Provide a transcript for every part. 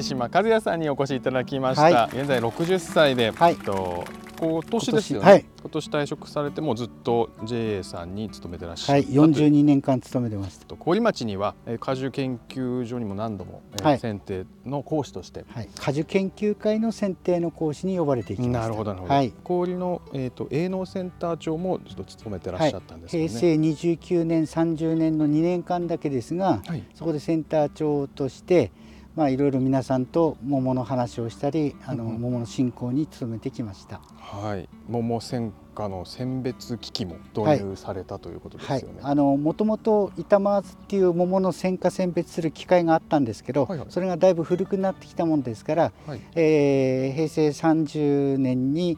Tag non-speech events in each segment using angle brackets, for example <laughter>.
藤島和也さんにお越しいただきました、は現在60歳で、はい。えっと今年ですよね、今年はい。今年退職されてもうずっと JA さんに勤めてらっしゃはい、るとい。う42年間勤めてました。と郡町にはえー果樹研究所にも何度も、えーはい。選定の講師として。はい、果樹研究会の選定の講師に呼ばれていきました。なるほどなるほど、はい、氷の、えー、と営農センター長もずっと務めてらっしゃったんですよね、平成29年、30年の2年間だけですが、はい。そこでセンター長として、まあ、いろいろ皆さんと桃の話をしたり、あのうんうん桃の振興に努めてきました。はい、桃専科の選別機器も導入されたということですはいよね。、あのもともと板マーズっていう桃の選果選別する機械があったんですけど、はいはいそれがだいぶ古くなってきたもんですから、はいえー平成30年に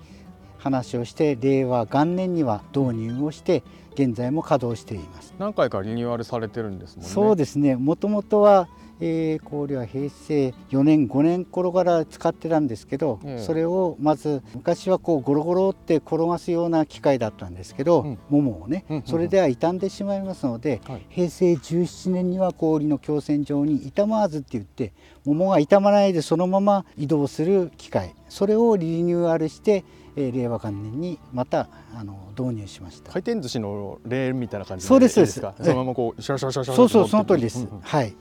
話をして令和元年には導入をして現在も稼働しています。何回かリニューアルされてるんですもんね。そうですねもともとは、えー、氷は平成4年5年頃から使ってたんですけど、ええ。それをまず昔はこうゴロゴロって転がすような機械だったんですけど、うん。桃をね、うんうんうん。それでは傷んでしまいますので、はい。平成17年には氷の強船上に傷まずって言って桃が傷まないでそのまま移動する機械。それをリニューアルして、えー令和元年にまたあの導入しました。回転寿司のレールみたいな感じそうですいいです。か。そうですそのままこうシャラシャラシャラシャラそうそうその通りです。うんうん。はい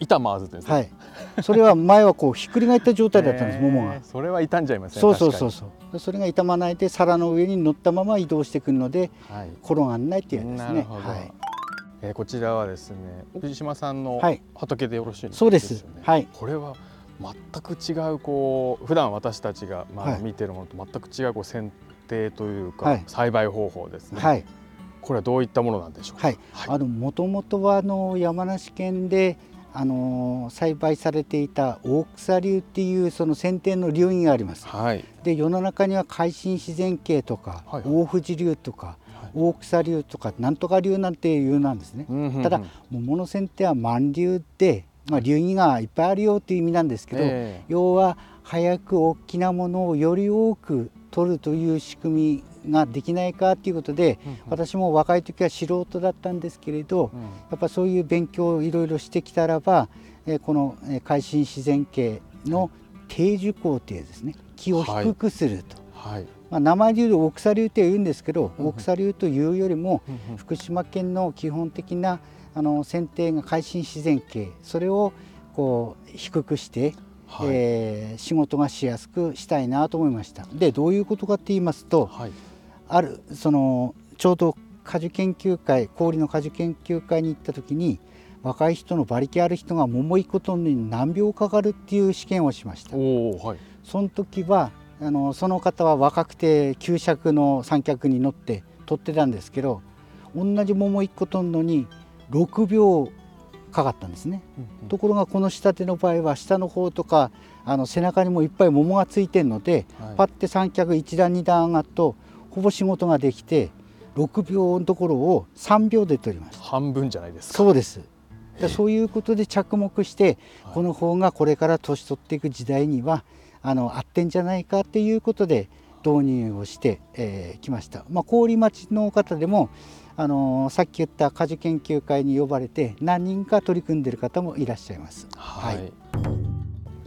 板回すって言うんですね。はい。それは前はこうひっくり返った状態だったんです、へー桃が。それは傷んじゃいますね。そうそうそう確そう。それが傷まないで皿の上に乗ったまま移動してくるので。はい。転がんないっていうですね。なるほど。はい。えーこちらはですね藤島さんのはい畑でよろしいんそうです。はい。これは全く違うこう普段私たちがまあはい見てるものと全く違うこう剪定というか、はい栽培方法ですね。はい。これはどういったものなんでしょうか？はい。あの元々はあの山梨県であの栽培されていた大草流っていうその剪定の流儀があります。はい。で世の中には海進自然系とか、はいはい大藤流とか、はい大草流とかなんとか流なんていうなんですね。うんうんうんただ桃の剪定は満流で、まあ、流儀がいっぱいあるよっていう意味なんですけど、え要は早く大きなものをより多く取るという仕組みができないかということで、うんうん私も若い時は素人だったんですけれど、えうんやっぱそういう勉強をいろいろしてきたらば、えーこのえー海進自然系の定樹工程ですね木を低くすると、はい。まあ、名前で言うと大草流って言うんですけど、うんうん大草流というよりもうんうん福島県の基本的なあの剪定が海進自然系それをこう低くして、はい。えー仕事がしやすくしたいなと思いました。でどういうことかって言いますとはい。あるそのちょうど果樹研究会氷の果樹研究会に行った時に若い人の馬力ある人が桃行くことに何秒かかるっていう試験をしました。はい。その時はあのその方は若くて旧尺の三脚に乗って取ってたんですけど同じ桃1個取るのに6秒かかったんですね。ところがこの仕立ての場合は下の方とかあの背中にもいっぱい桃がついてるので、はいパッて三脚1段2段上がるとほぼ仕事ができて6秒のところを3秒で取りました。半分じゃないですか。そうですでそういうことで着目してはいこの方がこれから年取っていく時代にはあの合ってんじゃないかっていうことで導入をしてき、えー来ました、まあ、郡町の方でもあのさっき言った果樹研究会に呼ばれて何人か取り組んでいる方もいらっしゃいます。はい。はい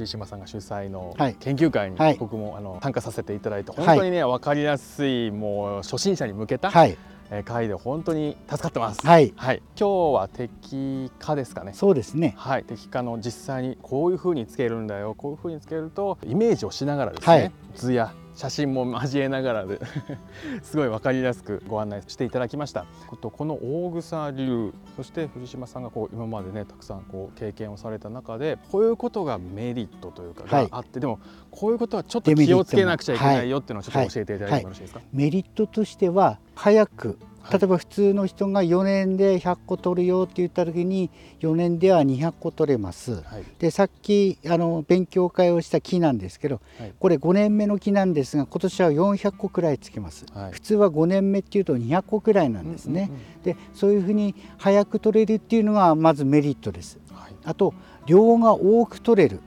藤島さんが主催のはい研究会にはい僕もあの参加させていただいてはい本当にね分かりやすいもう初心者に向けたはい、えー会で本当に助かってます。はい、はい。今日は適化ですかね。そうですね。はい、適化の実際にこういう風につけるんだよこういう風につけるとイメージをしながらですね、はい図や写真も交えながらで <laughs> すごい分かりやすくご案内していただきました。ことこの大草流そして藤島さんがこう今までねたくさんこう経験をされた中でこういうことがメリットというかはい。があって、でもこういうことはちょっと気をつけなくちゃいけないよっていうのをちょっと教えていただいてもよろしいですか、メリットとしては早くはい例えば普通の人が4年で100個取るよって言った時に4年では200個取れます。はい。でさっきあの勉強会をした木なんですけど、はい。これ5年目の木なんですが今年は400個くらいつけます、はい。普通は5年目っていうと200個くらいなんですね、でそういうふうに早く取れるっていうのがまずメリットです。あと量が多く取れる、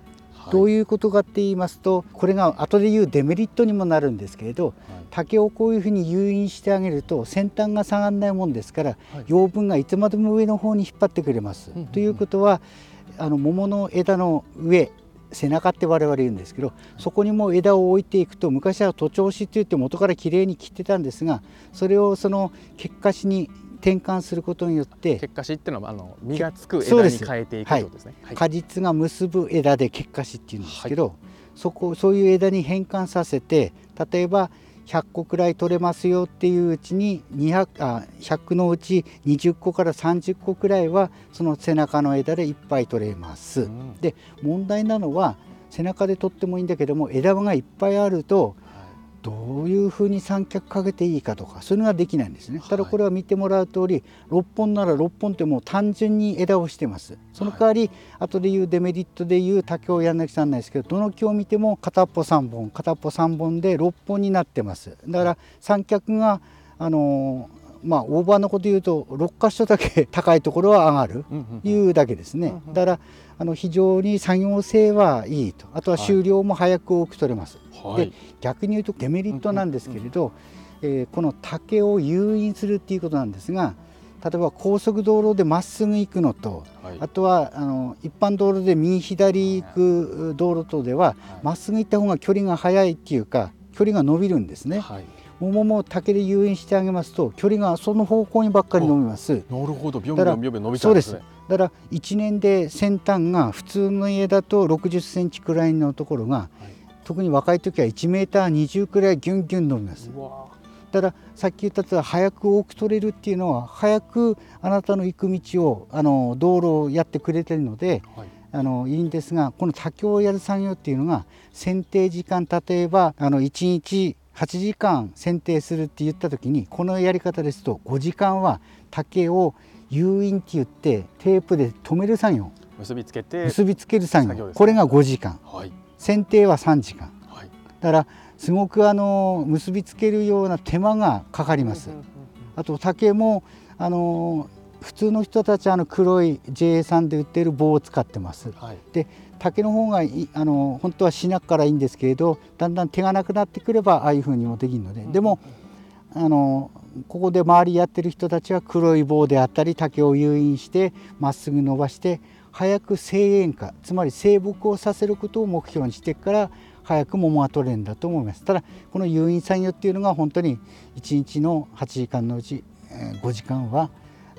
どういう、ことかって言いますとこれが後で言うデメリットにもなるんですけれどはい。竹をこういうふうに誘引してあげると先端が下がらないもんですから、はい。養分がいつまでも上の方に引っ張ってくれます。ということはあの桃の枝の上背中って我々言うんですけどそこにも枝を置いていくと昔は徒長枝って言って元からきれいに切ってたんですがそれをその結果枝に転換することによって結果枝っていうのはあの実がつく枝に変えていくとですね。はい、果実が結ぶ枝で結果枝っていうんですけど、はい、そこそういう枝に変換させて例えば100個くらい取れますよっていううちに200あ100のうち20個から30個くらいはその背中の枝でいっぱい取れます。うん、で問題なのは背中で取ってもいいんだけども枝がいっぱいあるとどういうふうに三脚かけていいかとかそういうのができないんですね、ただこれは見てもらう通り6本なら6本ってもう単純に枝をしてます。その代わり、後で言うデメリットで言う竹をやんなきゃなんないですけどどの木を見ても片っぽ3本片っぽ3本で6本になってます。だから三脚があのまあオーバーのこと言うと6箇所だけ高いところは上がる。いうだけですね。だからあの非常に作業性はいいと。あとは終了も早く多く取れます、はい、で逆に言うとデメリットなんですけれど、えー、この竹を誘引するっていうことなんですが例えば高速道路でまっすぐ行くのと、はい、あとはあの一般道路で右左行く道路とではま、っすぐ行った方が距離が速いっていうか距離が伸びるんですね。はい桃も竹で誘引してあげますと距離がその方向にばっかり伸びます。なるほど、ビョンビョンビョンビョン伸びちゃうんですね。だから1年で先端が普通の家だと60センチくらいのところが、はい、特に若い時は1メーター20くらいギュンギュン伸びます。だからさっき言ったと早く多く取れるっていうのは早くあなたの行く道をあの道路をやってくれてるので、はい、あのいいんですがこの竹をやる作業っていうのが剪定時間例えばあの1日8時間剪定するって言った時にこのやり方ですと5時間は竹を誘引って言ってテープで止める作業。結びつけて結びつける作業、ね、これが5時間、はい、剪定は3時間、はい、だからすごくあの結びつけるような手間がかかります。あと竹もあの普通の人たちはあの黒い JA さんで売っている棒を使ってます。はい、で竹の方があの本当はしなくからいいんですけれどだんだん手がなくなってくればああいうふうにもできるので。でもあのここで周りやってる人たちは黒い棒であったり竹を誘引してまっすぐ伸ばして早く生縁化つまり生木をさせることを目標にしてから早く桃が取れるんだと思います。ただこの誘引作業っていうのが本当に1日の8時間のうち5時間は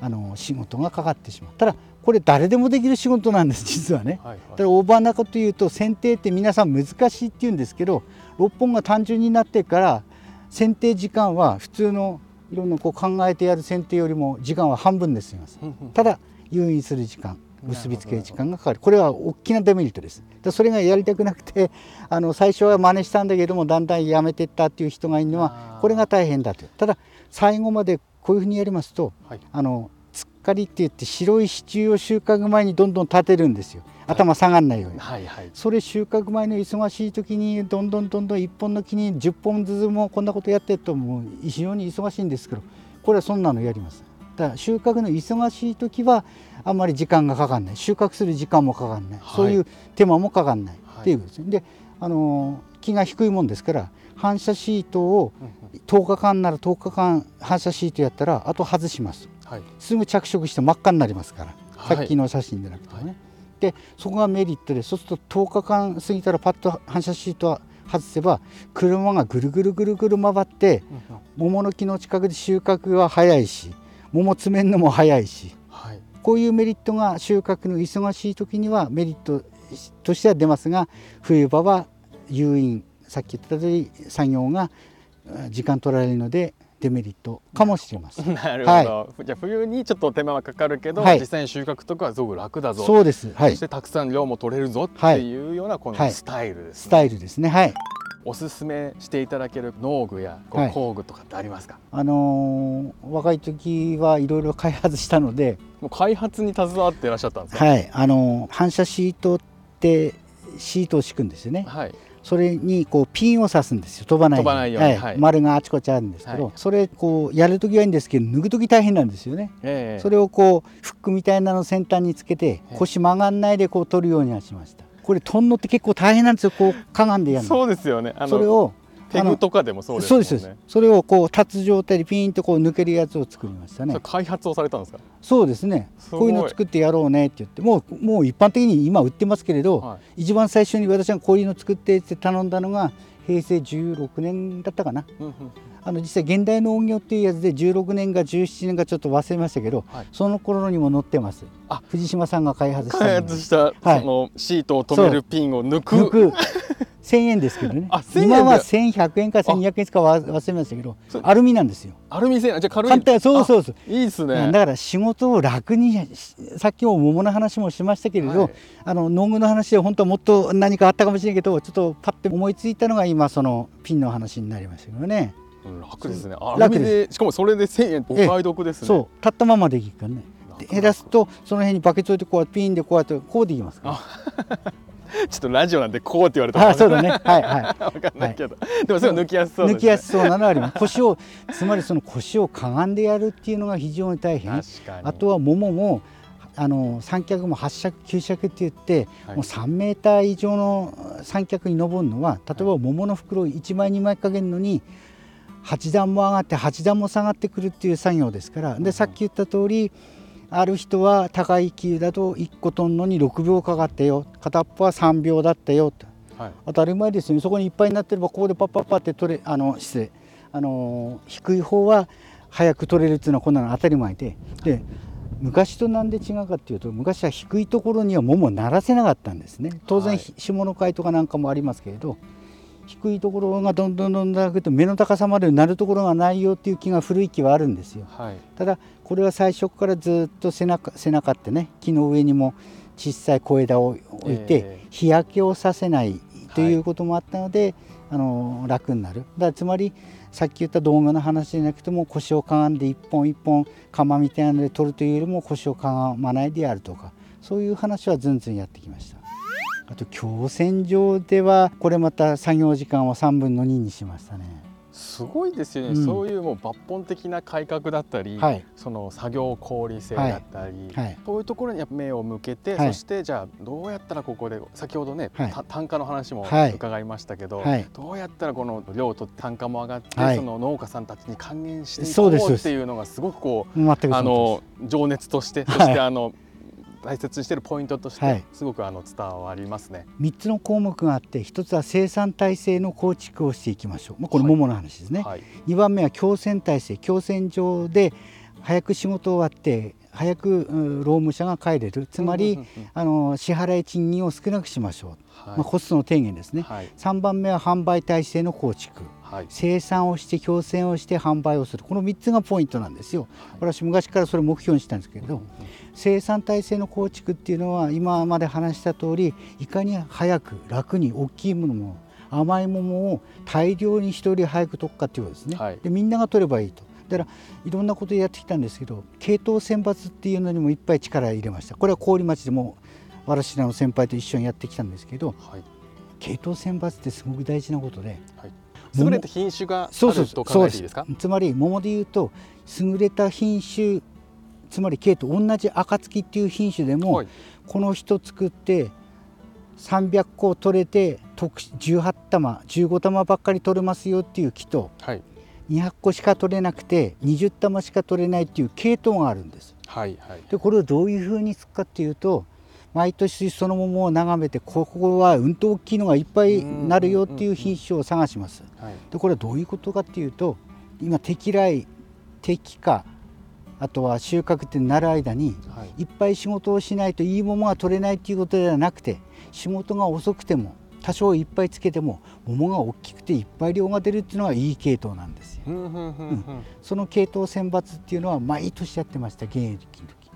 あの仕事がかかってしまうただこれ誰でもできる仕事なんです実はね、はいはい、だからオーバーなこと言うと剪定って皆さん難しいって言うんですけど6本が単純になってから剪定時間は普通のいろんなこう考えてやる剪定よりも時間は半分で済みますただ誘引する時間結びつける時間がかかる。これは大きなデメリットです。それがやりたくなくてあの最初は真似したんだけどもだんだんやめていったっていう人がいるのはこれが大変だとただ最後までこういうふうにやりますと、はい、あのかりって言って白い支柱を収穫前にどんどん立てるんですよ。頭下がらないように、はいはい、それ収穫前の忙しい時にどんどんどんどん1本の木に10本ずつもこんなことやってるともう非常に忙しいんですけどこれはそんなのやります。だから収穫の忙しい時はあんまり時間がかかんない。収穫する時間もかかんない、はい、そういう手間もかかんない。っていうことですね、であの木が低いもんですから反射シートを10日間なら10日間反射シートやったらあと外します、はい、すぐ着色して真っ赤になりますから、さっきの写真じゃなくてね、でそこがメリットでそうすると10日間過ぎたらパッと反射シートは外せば車がぐるぐるぐるぐる回って桃の木の近くで収穫が早いし桃詰めるのも早いし、はい、こういうメリットが収穫の忙しい時にはメリットとしては出ますが冬場は誘引さっき言った通り作業が時間取られるのでデメリットかもしれません。<laughs> なるほど、はい、じゃあ冬にちょっと手間はかかるけど、はい、実際に収穫とかはすごく楽だぞ。そうです、はい、そしてたくさん量も取れるぞっていうようなこのスタイルですね、スタイルですね。はい。おすすめしていただける農具や工具とかってありますか、あのー、若い時はいろいろ開発したのでもう開発に携わっていらっしゃったんですか？はい。あのー、反射シートってシートを敷くんですよね、はい、それにこうピンを刺すんですよ。飛ばないように。はい、丸があちこちあるんですけど、はい、それこうやる時はいいんですけど脱ぐ時大変なんですよね、えー、それをこうフックみたいなの先端につけて腰曲がんないでこう取るようにはしました。これとんのって結構大変なんですよ。こうかがんでやるそうですよね。それをペグとかでもそうですね。そうですそれをこう立つ状態でピーンとこう抜けるやつを作りましたね。開発をされたんですか？そうですね。こういうの作ってやろうねって言ってもうもう一般的に今売ってますけれど、は一番最初に私がこういうの作ってって頼んだのが平成16年だったかな。うんうんあの実際現代農業っていうやつで16年か17年かちょっと忘れましたけど、はい。その頃にも載ってます。あ。藤島さんが開発した開発した、はい。そのシートを止めるピンを抜く。抜く1000円ですけどね。あ1000円で。今は1100円か1200円かわ忘れましたけどそアルミなんですよ。アルミ製じゃあ軽い。簡単そうそうそう。あいいですね。だから仕事を楽にしさっきも桃の話もしましたけれど、はい。あの農具の話で本当はもっと何かあったかもしれないけどちょっとパッて思いついたのが今そのピンの話になりましたけどね。うん楽ですね。アル楽ミでしかもそれで1000円お買い得ですね。そう。立ったままできるからね。減らすとその辺にバケツ置いてこうやってピンでこうやってこうできますから <laughs> ちょっとラジオなんでこうって言われたらあそうだね。はいは <laughs> わかんないけど、でもそれは抜きやすそうね、い抜きやすそうなのはあります。腰をつまりその腰をかがんでやるっていうのが非常に大変。確かに。あとは桃もあの三脚も八尺九尺って言って、はい。もう3メーター以上の三脚に登るのは例えば桃の袋を1枚2枚かけるのに8段も上がって8段も下がってくるっていう作業ですから。でさっき言った通りある人は高い木だと1個取るのに6秒かかったよ。片っぽは3秒だったよ。とはい。当たり前ですよ。ねそこにいっぱいになってればここでパッパッパって取れあの失礼あの低い方は早く取れるっていうのはこんなの当たり前で。で昔となんで違うかっていうと昔は低いところには桃を鳴らせなかったんですね。当然、はい。下の階とかなんかもありますけれど低いところがどんどんどんどん上げて目の高さまでなるところがないよっていう木が古い木はあるんですよ。はい。ただこれは最初からずっと背中背中ってね木の上にも小さい小枝を置いて、え日焼けをさせないということもあったので、あの楽になる。だからつまりさっき言った動画の話じゃなくても腰をかがんで一本一本釜みたいなので取るというよりも腰をかがまないでやるとかそういう話はずんずんやってきましたあと強線上ではこれまた作業時間は3分の2にしましたね。すごいですよね、うん。そういうもう抜本的な改革だったり、はい。その作業効率性だったり、はい。そういうところに目を向けて、はい。そしてじゃあどうやったらここで先ほどね、単価の話もはい。伺いましたけど、はい。どうやったらこの量と単価も上がって、はい。その農家さんたちに還元していこそうっていうのがすごくこうあの情熱としてそはい。してあの、大切にしているポイントとして、はい。すごくあの伝わりますね。3つの項目があって1つは生産体制の構築をしていきましょう、まあ、これ桃の話ですね、はい、2番目は強制体制。強制上で早く仕事終わって早くうん労務者が帰れる。つまり、あの支払い賃金を少なくしましょう、はい。まあ、コストの低減ですね、はい。3番目は販売体制の構築。はい。生産をして強制をして販売をする。この3つがポイントなんですよ、私昔からそれを目標にしたんですけれど、生産体制の構築っていうのは今まで話した通りいかに早く楽に大きいものも甘いものを大量に一人早く取るかっていうことですね、はい。でみんなが取ればいいとだからいろんなことやってきたんですけど系統選抜っていうのにもいっぱい力を入れました。これは郡町でも私らの先輩と一緒にやってきたんですけどはい。系統選抜ってすごく大事なことではい、桃優れた品種があそうそう。るとそうつまり桃でいうと優れた品種つまり系統同じ暁っていう品種でも、はい。この人作って300個取れて特殊18玉15玉ばっかり取れますよっていう木とはい200個しか取れなくて20玉しか取れないっていう系統があるんです。はいはいでこれをどういうふうにつくかっていうと毎年その桃を眺めてここはうんと大きいのがいっぱいなるよっていう品種を探します。はいでこれはどういうことかっていうと今適来適化あとは収穫ってなる間にはいいっぱい仕事をしないといい桃が取れないっていうことではなくて仕事が遅くても多少いっぱいつけても桃が大きくていっぱい量が出るっていうのはいい系統なんですよ。ふんその系統選抜っていうのは毎年やってました現役の時。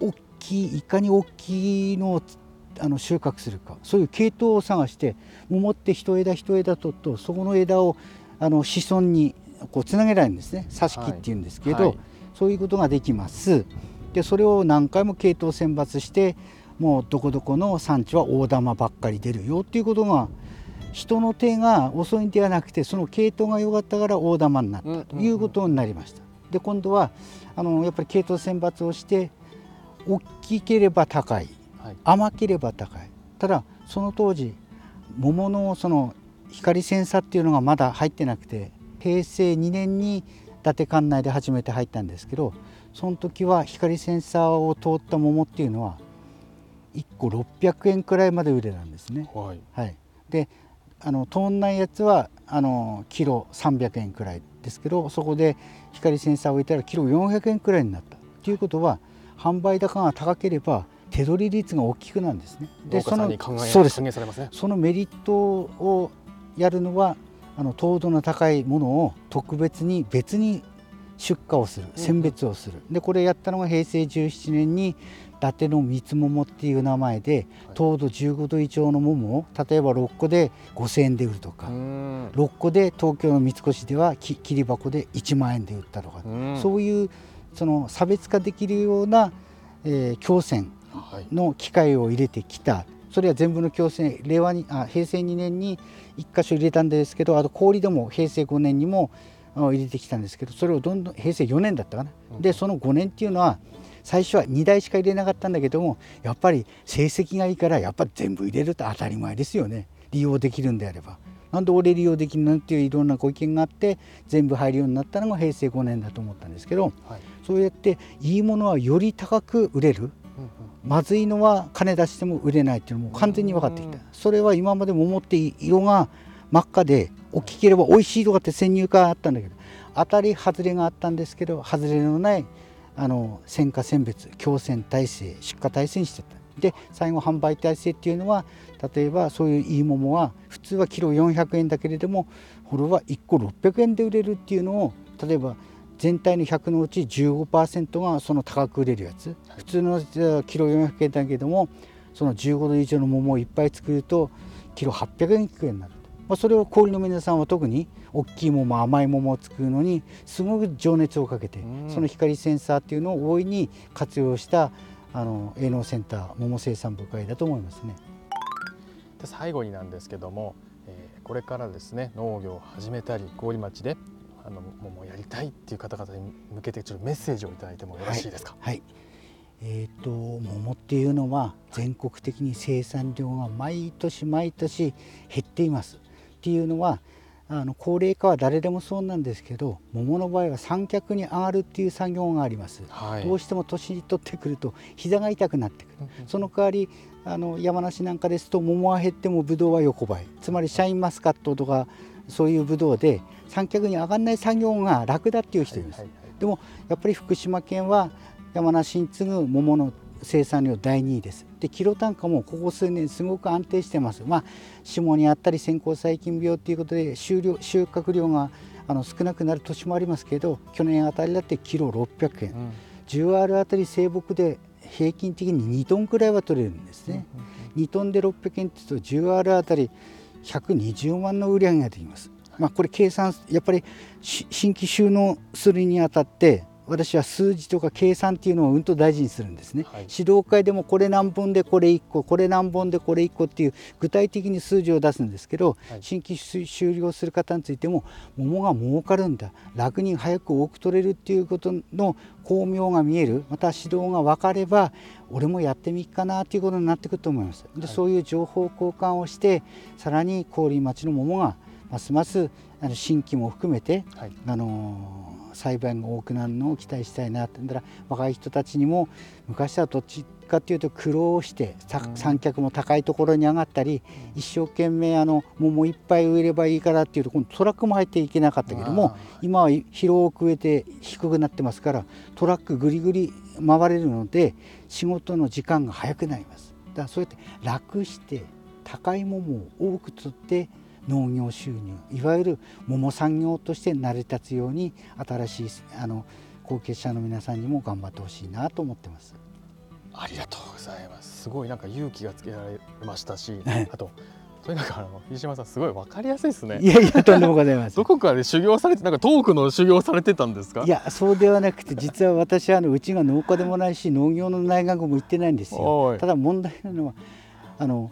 大きいいかに大きいのをつあの収穫するかそういう系統を探して桃って一枝一枝取るとそこの枝をあの子孫にこうつなげられるんですね挿し木っていうんですけど、はいそういうことができます。でそれを何回も系統選抜してもうどこどこの産地は大玉ばっかり出るよっていうことが人の手が遅いんではなくてその系統が良かったから大玉になったということになりました。で今度はあのやっぱり系統選抜をして大きければ高いはい甘ければ高いただその当時桃のその光センサーっていうのがまだ入ってなくて平成2年に伊達管内で初めて入ったんですけどその時は光センサーを通った桃っていうのは1個600円くらいまで売れたんですね。はい。はい、であの通んないやつはあのキロ300円くらいですけどそこで光センサーを置いたらキロ400円くらいになった。ということは販売高が高ければ手取り率が大きくなるんですね。でそのそうですね。そのメリットをやるのはあの糖度の高いものを特別に別に出荷をする選別をする、でこれやったのが平成17年に伊達の三つ桃っていう名前で糖度15度以上の桃を例えば6個で5,000円で売るとかうん。6個で東京の三越ではき切り箱で1万円で売ったとか、うん。そういうその差別化できるような、えーの機械を入れてきた。それは全部の強制令和にあ平成2年に1箇所入れたんですけどあと氷でも平成5年にもあ入れてきたんですけどそれをどんどん平成4年だったかな、うん。でその5年っていうのは最初は2台しか入れなかったんだけどもやっぱり成績がいいからやっぱり全部入れると当たり前ですよね。利用できるんであれば。なんで俺利用できるのっていういろんなご意見があって全部入るようになったのが平成5年だと思ったんですけどはい。そうやっていいものはより高く売れる。まずいのは金出しても売れないっていうのも完全に分かってきた。うんそれは今まで桃って色が真っ赤で大きければ美味しいとかって先入観あったんだけど当たり外れがあったんですけど外れのないあの選果選別強選体制出荷体制にしてた。で最後販売体制っていうのは例えばそういういい桃は普通はキロ400円だけれどもこれは1個600円で売れるっていうのを例えば全体の100のうち15%がその高く売れるやつ、普通のキロ400円だけれどもその15度以上の桃をいっぱい作るとキロ800円くらいになる、まあ、それを氷の皆さんは特に大きい桃甘い桃を作るのにすごく情熱をかけて、うんその光センサーっていうのを大いに活用したあの営農センター桃生産部会だと思いますね。で最後になんですけども、えーこれからですね農業を始めたり郡町であの桃をやりたいっていう方々に向けてちょっとメッセージをいただいてもよろしいですか？はい。えー、と桃っていうのは全国的に生産量が毎年毎年減っています。っていうのはあの高齢化は誰でもそうなんですけど桃の場合は三脚に上がるっていう作業があります。はい。どうしても年に取ってくると膝が痛くなってくる。うんうんその代わりあの山梨なんかですと桃は減ってもブドウは横ばいつまりシャインマスカットとかそういうブドウで三脚に上がらない作業が楽だっていう人います。でもやっぱり福島県は山梨に次ぐ桃の生産量第2位です。でキロ単価もここ数年すごく安定してます。まあ霜にあったり先行細菌病ということで収量収穫量があの少なくなる年もありますけど去年あたりだってキロ600円うん 10R あたり生木で平均的に2トンくらいは取れるんですね。うんうん2トンで600円って言うと 10R あたり120万の売り上げができます。まあ、これ計算やっぱりし新規収納するにあたって私は数字とか計算っていうのをうんと大事にするんですね、はい。指導会でもこれ何本でこれ1個これ何本でこれ1個っていう具体的に数字を出すんですけど、はい。新規収終了する方についても桃が儲かるんだ。楽に早く多く取れるっていうことの巧妙が見える。また指導が分かれば俺もやってみっかなということになってくると思います。で、はい。そういう情報交換をしてさらに郡町の桃がますますあの新規も含めてはい。あのー栽培が多くなるのを期待したいなってんだら若い人たちにも昔はどっちかっていうと苦労して三脚も高いところに上がったり、一生懸命あの桃いっぱい植えればいいからっていうと今度トラックも入っていけなかったけども今は広く植えて低くなってますからトラックぐりぐり回れるので仕事の時間が早くなります。だからそうやって楽して高い桃を多く取って農業収入いわゆる桃産業として成り立つように新しいあの後継者の皆さんにも頑張ってほしいなと思ってます。ありがとうございます。すごいなんか勇気がつけられましたしはい、あととにかくあの飯島さんすごいわかりやすいですねい。やいやとんでもございませんど。こかで修行されてなんかトークの修行されてたんですか？いやそうではなくて実は私はあのうちが農家でもないし農業の大学も行ってないんですよ。ただ問題なのはあの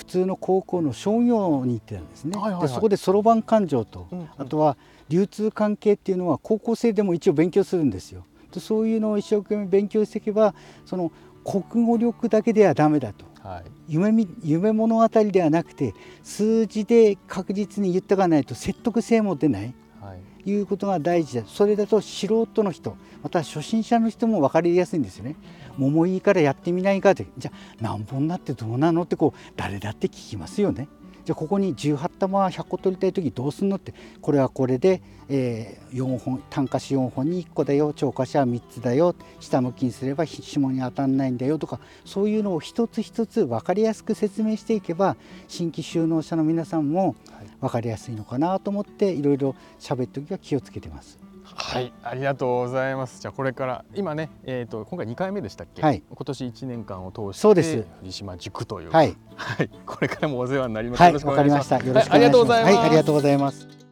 普通の高校の商業に行ってたんですね。はいはいはい。でそこでそろばん勘定と、うんうん。あとは流通関係っていうのは高校生でも一応勉強するんですよ。でそういうのを一生懸命勉強していけばその国語力だけではダメだと。はい。夢み夢物語ではなくて数字で確実に言っておかないと説得性も出ない。はい。いうことが大事だ。それだと素人の人また初心者の人も分かりやすいんですよね桃いいからやってみないかってじゃあ何本なってどうなのってこう誰だって聞きますよねじゃあここに18玉100個取りたい時どうすんのってこれはこれで、えー4本単価子4本に1個だよ超過子は3つだよ下向きにすれば下に当たんないんだよとかそういうのを一つ一つ分かりやすく説明していけば新規就農者の皆さんもはい分かりやすいのかなと思っていろいろ喋る時は気をつけてます。はい、ありがとうございます。じゃあこれから今ね、えっ、と今回2回目でしたっけ？はい今年1年間を通してそうです藤島塾というはい、はい、これからもお世話になります。はい、わかりまし。願いしますよろしくお願いします。はいありがとうございます。はい、ありがとうございます。